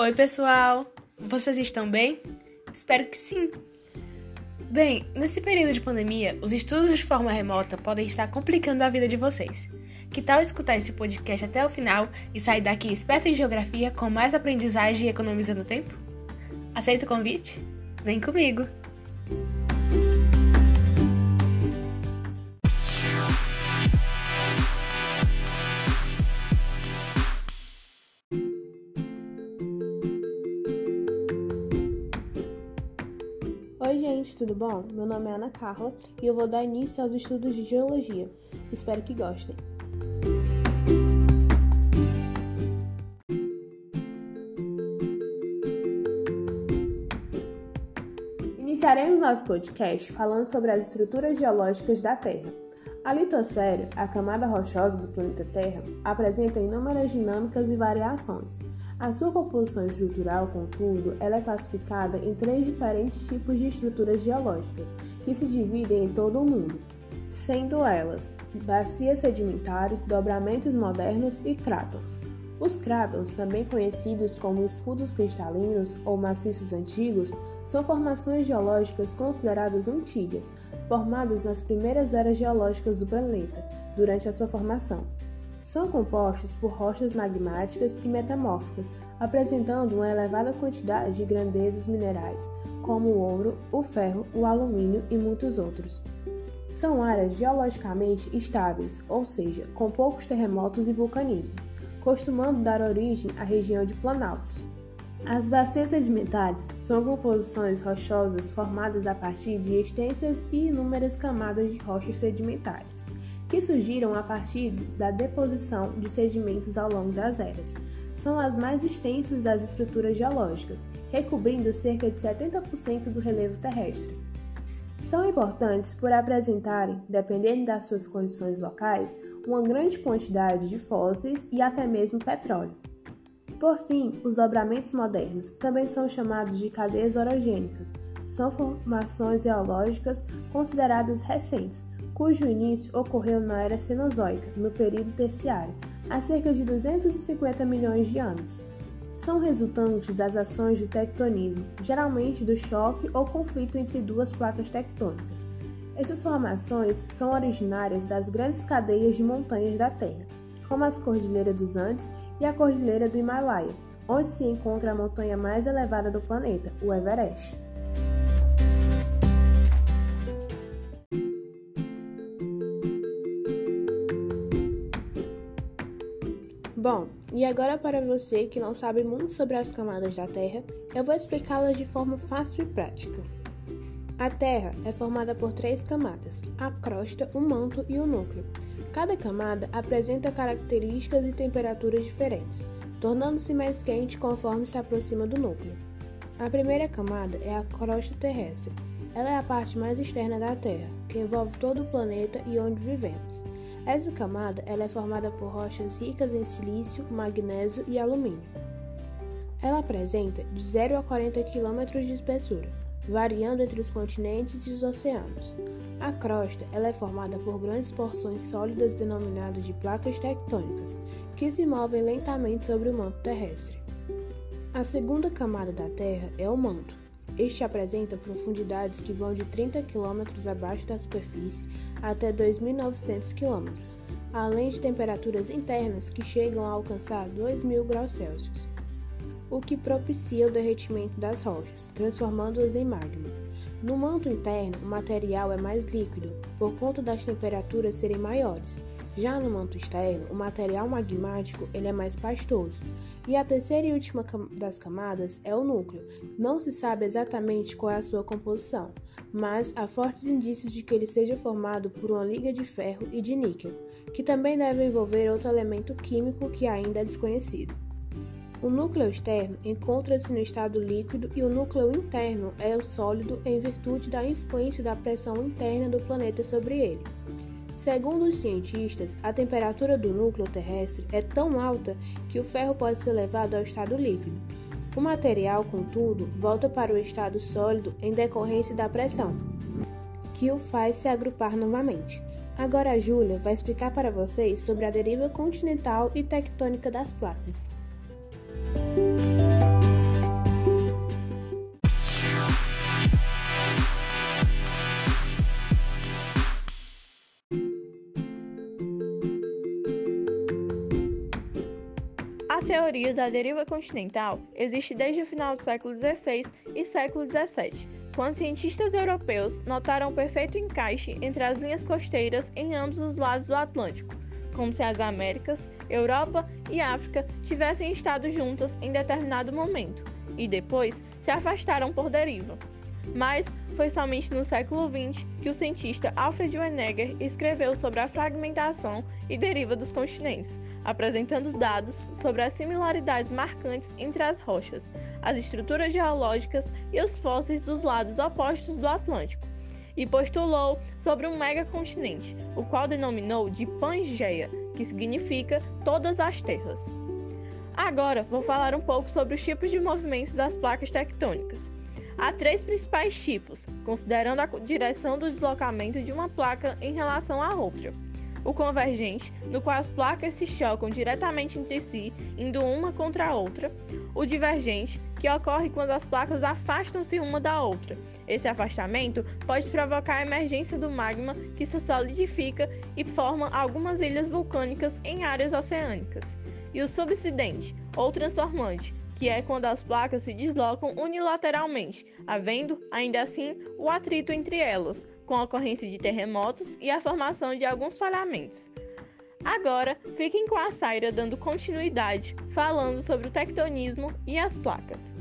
Oi, pessoal! Vocês estão bem? Espero que sim! Bem, nesse período de pandemia, os estudos de forma remota podem estar complicando a vida de vocês. Que tal escutar esse podcast até o final e sair daqui esperto em geografia com mais aprendizagem e economizando tempo? Aceita o convite? Vem comigo! Tudo bom? Meu nome é Ana Carla e eu vou dar início aos estudos de geologia. Espero que gostem. Iniciaremos nosso podcast falando sobre as estruturas geológicas da Terra. A litosfera, a camada rochosa do planeta Terra, apresenta inúmeras dinâmicas e variações. A sua composição estrutural, contudo, ela é classificada em três diferentes tipos de estruturas geológicas, que se dividem em todo o mundo, sendo elas bacias sedimentares, dobramentos modernos e crátons. Os crátons, também conhecidos como escudos cristalinos ou maciços antigos, são formações geológicas consideradas antigas, formadas nas primeiras eras geológicas do planeta, durante a sua formação. São compostos por rochas magmáticas e metamórficas, apresentando uma elevada quantidade de grandezas minerais, como o ouro, o ferro, o alumínio e muitos outros. São áreas geologicamente estáveis, ou seja, com poucos terremotos e vulcanismos, costumando dar origem à região de planaltos. As bacias sedimentares são composições rochosas formadas a partir de extensas e inúmeras camadas de rochas sedimentares, que surgiram a partir da deposição de sedimentos ao longo das eras. São as mais extensas das estruturas geológicas, recobrindo cerca de 70% do relevo terrestre. São importantes por apresentarem, dependendo das suas condições locais, uma grande quantidade de fósseis e até mesmo petróleo. Por fim, os dobramentos modernos também são chamados de cadeias orogênicas. São formações geológicas consideradas recentes, cujo início ocorreu na era Cenozoica, no período terciário, há cerca de 250 milhões de anos. São resultantes das ações de tectonismo, geralmente do choque ou conflito entre duas placas tectônicas. Essas formações são originárias das grandes cadeias de montanhas da Terra, como as Cordilheiras dos Andes e a Cordilheira do Himalaia, onde se encontra a montanha mais elevada do planeta, o Everest. Bom, e agora para você que não sabe muito sobre as camadas da Terra, eu vou explicá-las de forma fácil e prática. A Terra é formada por três camadas: a crosta, o manto e o núcleo. Cada camada apresenta características e temperaturas diferentes, tornando-se mais quente conforme se aproxima do núcleo. A primeira camada é a crosta terrestre. Ela é a parte mais externa da Terra, que envolve todo o planeta e onde vivemos. Essa camada ela é formada por rochas ricas em silício, magnésio e alumínio. Ela apresenta de 0 a 40 km de espessura, variando entre os continentes e os oceanos. A crosta ela é formada por grandes porções sólidas denominadas de placas tectônicas, que se movem lentamente sobre o manto terrestre. A segunda camada da Terra é o manto. Este apresenta profundidades que vão de 30 km abaixo da superfície até 2.900 km, além de temperaturas internas que chegam a alcançar 2.000 graus Celsius, o que propicia o derretimento das rochas, transformando-as em magma. No manto interno, o material é mais líquido, por conta das temperaturas serem maiores. Já no manto externo, o material magmático ele é mais pastoso. E a terceira e última das camadas é o núcleo. Não se sabe exatamente qual é a sua composição, mas há fortes indícios de que ele seja formado por uma liga de ferro e de níquel, que também deve envolver outro elemento químico que ainda é desconhecido. O núcleo externo encontra-se no estado líquido e o núcleo interno é o sólido em virtude da influência da pressão interna do planeta sobre ele. Segundo os cientistas, a temperatura do núcleo terrestre é tão alta que o ferro pode ser levado ao estado líquido. O material, contudo, volta para o estado sólido em decorrência da pressão, que o faz se agrupar novamente. Agora a Júlia vai explicar para vocês sobre a deriva continental e tectônica das placas. Da deriva continental existe desde o final do século XVI e século XVII, quando cientistas europeus notaram o perfeito encaixe entre as linhas costeiras em ambos os lados do Atlântico, como se as Américas, Europa e África tivessem estado juntas em determinado momento e depois se afastaram por deriva. Mas foi somente no século XX que o cientista Alfred Wegener escreveu sobre a fragmentação e deriva dos continentes, apresentando dados sobre as similaridades marcantes entre as rochas, as estruturas geológicas e os fósseis dos lados opostos do Atlântico, e postulou sobre um megacontinente, o qual denominou de Pangeia, que significa todas as terras. Agora vou falar um pouco sobre os tipos de movimentos das placas tectônicas. Há três principais tipos, considerando a direção do deslocamento de uma placa em relação à outra. O convergente, no qual as placas se chocam diretamente entre si, indo uma contra a outra. O divergente, que ocorre quando as placas afastam-se uma da outra. Esse afastamento pode provocar a emergência do magma que se solidifica e forma algumas ilhas vulcânicas em áreas oceânicas. E o subsidente, ou transformante, que é quando as placas se deslocam unilateralmente, havendo, ainda assim, o atrito entre elas, com a ocorrência de terremotos e a formação de alguns falhamentos. Agora, fiquem com a Saira dando continuidade, falando sobre o tectonismo e as placas.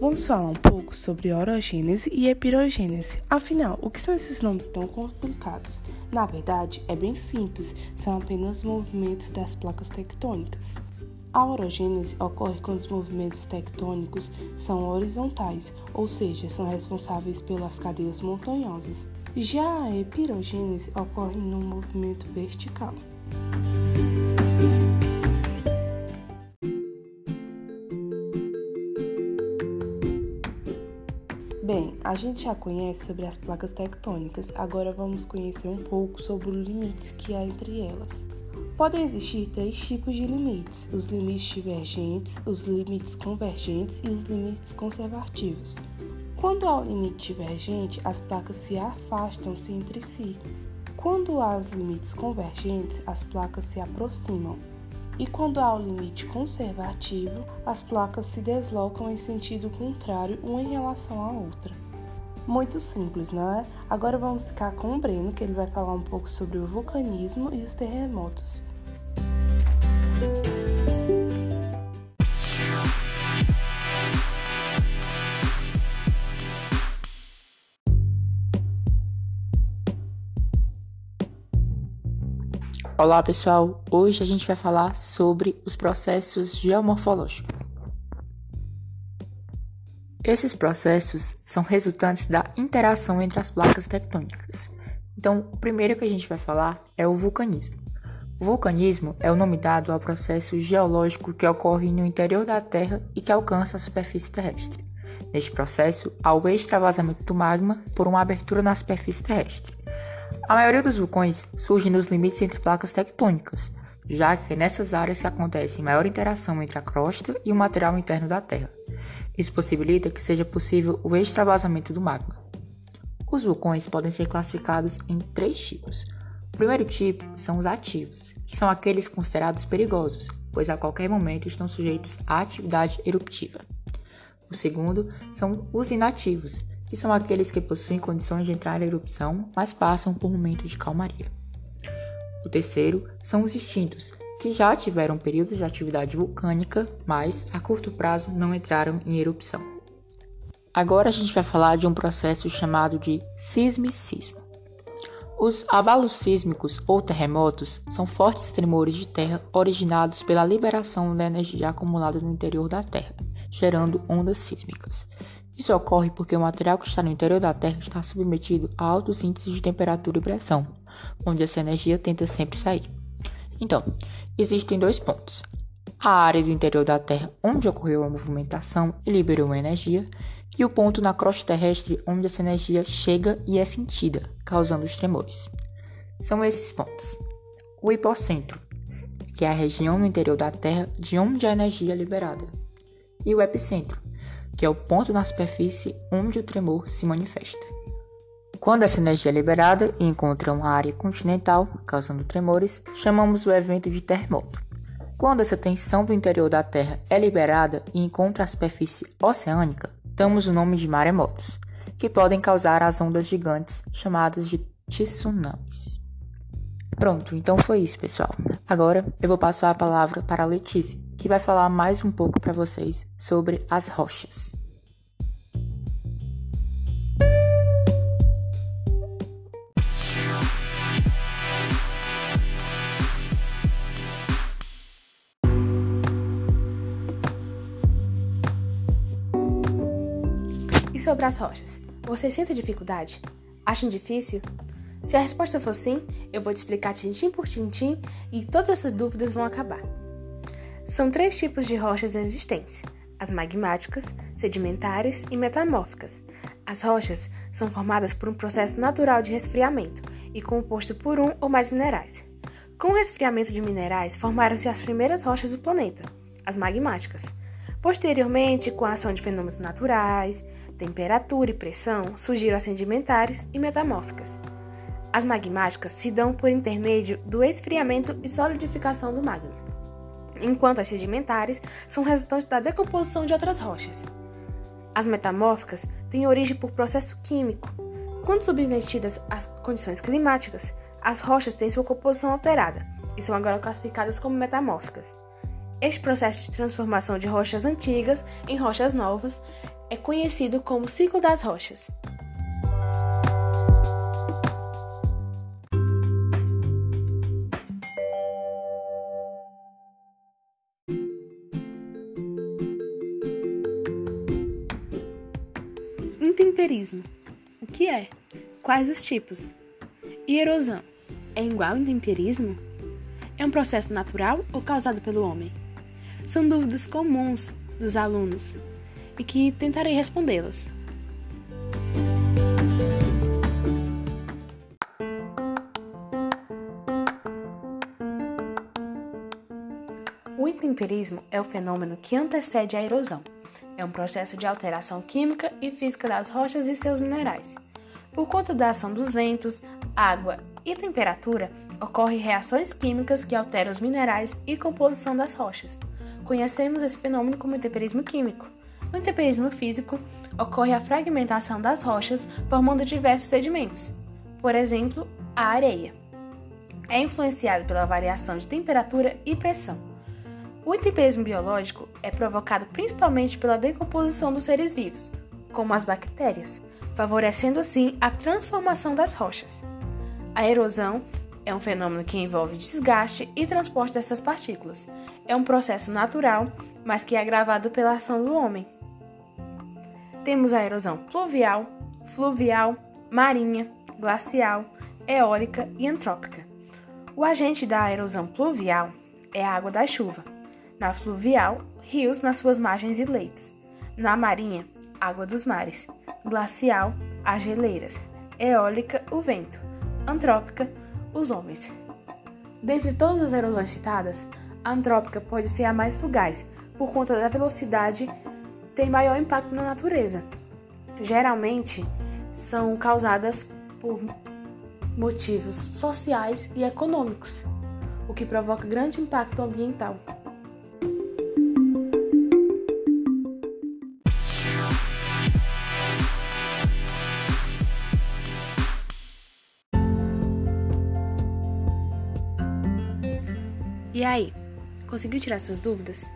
Vamos falar um pouco sobre orogênese e epirogênese. Afinal, o que são esses nomes tão complicados? Na verdade, é bem simples, são apenas movimentos das placas tectônicas. A orogênese ocorre quando os movimentos tectônicos são horizontais, ou seja, são responsáveis pelas cadeias montanhosas. Já a epirogênese ocorre no movimento vertical. A gente já conhece sobre as placas tectônicas, agora vamos conhecer um pouco sobre os limites que há entre elas. Podem existir três tipos de limites: os limites divergentes, os limites convergentes e os limites conservativos. Quando há o limite divergente, as placas se afastam-se entre si. Quando há os limites convergentes, as placas se aproximam e quando há o limite conservativo, as placas se deslocam em sentido contrário uma em relação à outra. Muito simples, não é? Agora vamos ficar com o Breno, que ele vai falar um pouco sobre o vulcanismo e os terremotos. Olá pessoal, hoje a gente vai falar sobre os processos geomorfológicos. Esses processos são resultantes da interação entre as placas tectônicas. Então, o primeiro que a gente vai falar é o vulcanismo. O vulcanismo é o nome dado ao processo geológico que ocorre no interior da Terra e que alcança a superfície terrestre. Neste processo, há o extravasamento do magma por uma abertura na superfície terrestre. A maioria dos vulcões surge nos limites entre placas tectônicas, já que é nessas áreas que acontece maior interação entre a crosta e o material interno da Terra. Isso possibilita que seja possível o extravasamento do magma. Os vulcões podem ser classificados em três tipos. O primeiro tipo são os ativos, que são aqueles considerados perigosos, pois a qualquer momento estão sujeitos à atividade eruptiva. O segundo são os inativos, que são aqueles que possuem condições de entrar em erupção, mas passam por momentos de calmaria. O terceiro são os extintos, que já tiveram períodos de atividade vulcânica, mas a curto prazo não entraram em erupção. Agora a gente vai falar de um processo chamado de sismicismo. Os abalos sísmicos ou terremotos são fortes tremores de terra originados pela liberação da energia acumulada no interior da Terra, gerando ondas sísmicas. Isso ocorre porque o material que está no interior da Terra está submetido a altos índices de temperatura e pressão, onde essa energia tenta sempre sair. Então, existem dois pontos: a área do interior da Terra onde ocorreu a movimentação e liberou energia, e o ponto na crosta terrestre onde essa energia chega e é sentida, causando os tremores. São esses pontos: o hipocentro, que é a região no interior da Terra de onde a energia é liberada, e o epicentro, que é o ponto na superfície onde o tremor se manifesta. Quando essa energia é liberada e encontra uma área continental, causando tremores, chamamos o evento de terremoto. Quando essa tensão do interior da Terra é liberada e encontra a superfície oceânica, damos o nome de maremotos, que podem causar as ondas gigantes chamadas de tsunamis. Pronto, então foi isso, pessoal. Agora eu vou passar a palavra para a Letícia, que vai falar mais um pouco para vocês sobre as rochas. E sobre as rochas? Você sente dificuldade? Acham difícil? Se a resposta for sim, eu vou te explicar tintim por tintim e todas essas dúvidas vão acabar. São três tipos de rochas existentes: as magmáticas, sedimentares e metamórficas. As rochas são formadas por um processo natural de resfriamento e composto por um ou mais minerais. Com o resfriamento de minerais, formaram-se as primeiras rochas do planeta, as magmáticas. Posteriormente, com a ação de fenômenos naturais, temperatura e pressão, surgiram as sedimentares e metamórficas. As magmáticas se dão por intermédio do esfriamento e solidificação do magma, enquanto as sedimentares são resultantes da decomposição de outras rochas. As metamórficas têm origem por processo químico. Quando submetidas às condições climáticas, as rochas têm sua composição alterada e são agora classificadas como metamórficas. Este processo de transformação de rochas antigas em rochas novas é conhecido como ciclo das rochas. Intemperismo. O que é? Quais os tipos? E erosão. É igual ao intemperismo? É um processo natural ou causado pelo homem? São dúvidas comuns dos alunos e que tentarei respondê-las. O intemperismo é o fenômeno que antecede a erosão. É um processo de alteração química e física das rochas e seus minerais. Por conta da ação dos ventos, água e temperatura, ocorrem reações químicas que alteram os minerais e composição das rochas. Conhecemos esse fenômeno como intemperismo químico. No intemperismo físico, ocorre a fragmentação das rochas, formando diversos sedimentos. Por exemplo, a areia. É influenciado pela variação de temperatura e pressão. O intemperismo biológico é provocado principalmente pela decomposição dos seres vivos, como as bactérias, favorecendo assim a transformação das rochas. A erosão é um fenômeno que envolve desgaste e transporte dessas partículas. É um processo natural, mas que é agravado pela ação do homem. Temos a erosão pluvial, fluvial, marinha, glacial, eólica e antrópica. O agente da erosão pluvial é a água da chuva. Na fluvial, rios nas suas margens e leitos. Na marinha, água dos mares. Glacial, as geleiras. Eólica, o vento. Antrópica, os homens. Dentre todas as erosões citadas, a antrópica pode ser a mais fugaz, por conta da velocidade tem maior impacto na natureza. Geralmente são causadas por motivos sociais e econômicos, o que provoca grande impacto ambiental. E aí, conseguiu tirar suas dúvidas?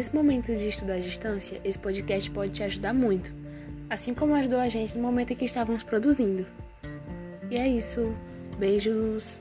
Nesse momento de estudo à distância, esse podcast pode te ajudar muito, assim como ajudou a gente no momento em que estávamos produzindo. E é isso. Beijos.